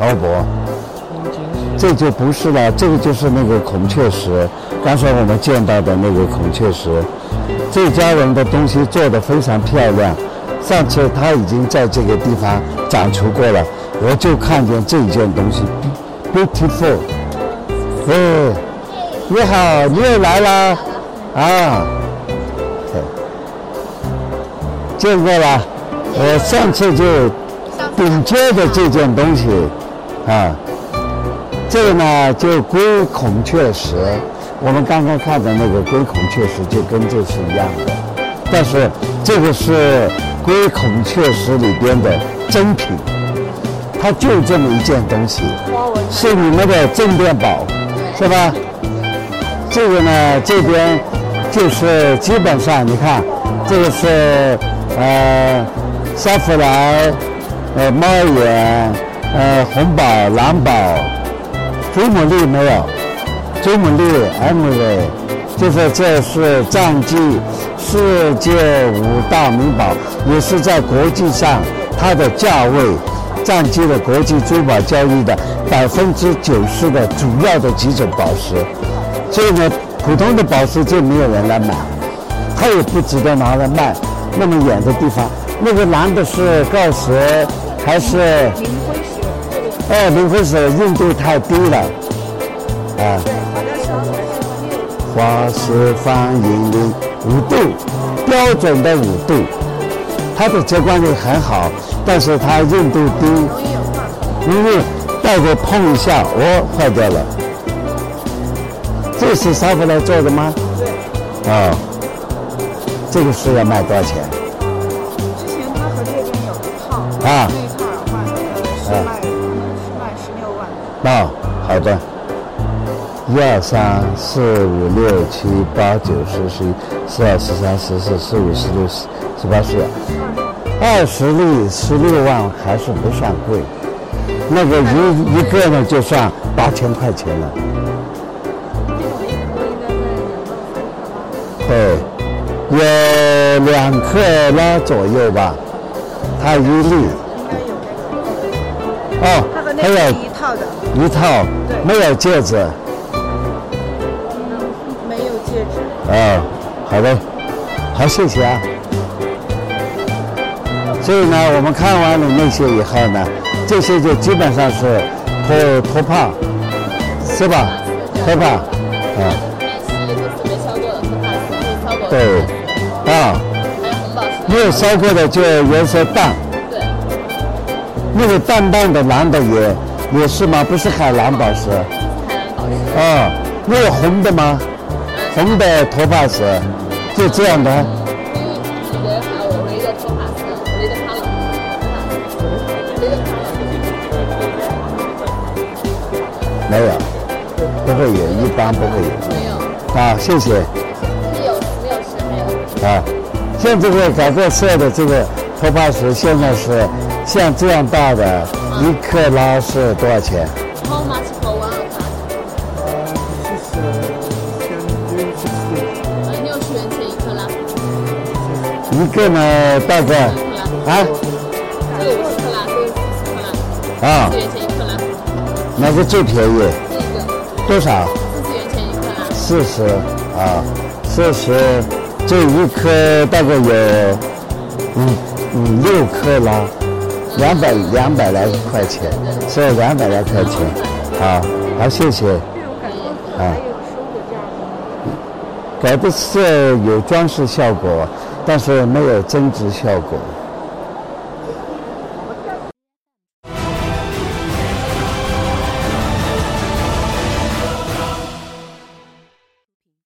哦不，这就不是了，这个就是那个孔雀石，刚才我们见到的那个孔雀石。这家人的东西做得非常漂亮，上次他已经在这个地方展出过了，我就看见这件东西，beautiful。哎，你好，你又来了，啊，见过了，我上次就顶尖的这件东西，啊，这个呢就龟孔雀石。我们刚刚看的那个龟孔雀石就跟这是一样的，但是这个是龟孔雀石里边的珍品，它就这么一件东西，是你们的镇店宝，是吧？这个呢，这边就是基本上你看，这个是呃沙弗莱、呃猫眼、呃红宝、蓝宝、祖母绿没有。祖母绿 M V，就是这是占据世界五大名宝，也是在国际上它的价位占据了国际珠宝交易的百分之九十的主要的几种宝石。所以呢，普通的宝石就没有人来买，它也不值得拿来卖。那么远的地方，那个蓝的是锆石还是灵灰石？哦，灵灰石硬度太低了，啊。花式放银零五度，标准的五度，它的折光力很好，但是它硬度低，因为带着碰一下，哦，坏掉了。这是沙弗莱做的吗？对。哦，这个是要卖多少钱？之前他和这边有一套，啊，这一套的话，是卖是卖六万。哦，好的。一二三四五六七八九十十一十二十三十四十五十六十十八十二十粒十六万还是不算贵，那个一一个呢就算八千块钱了。对，有两克拉左右吧，它一粒。哦，还有一套的。一套，没有戒指。没有戒指哦，好的，好，谢谢啊。所以呢，我们看完了那些以后呢，这些就基本上是脱脱帕，是吧？脱帕，啊。对，啊。没有烧过的就颜色淡。对。那个淡淡的蓝的也也是吗？不是海蓝宝石。海蓝宝石。啊，那个红的吗？红的托帕石，就这样的。没有，不会有，一般不会有。没有。啊，谢谢。没有，没有是没有。啊，像这个改过色的这个托帕石，现在是像这样大的，一克拉是多少钱？How much for one cut？六十元钱？一克拉。一个呢，大概啊？这个五十克拉，这个四十克拉。啊。四十元钱一克拉。哪个最便宜？这个。多少？四十元钱一克拉。四十啊，四十，这一颗大概有五五六克拉，两百两百来块钱，是两百来块钱。好，好，谢谢。啊。改的色有装饰效果。但是没有增值效果。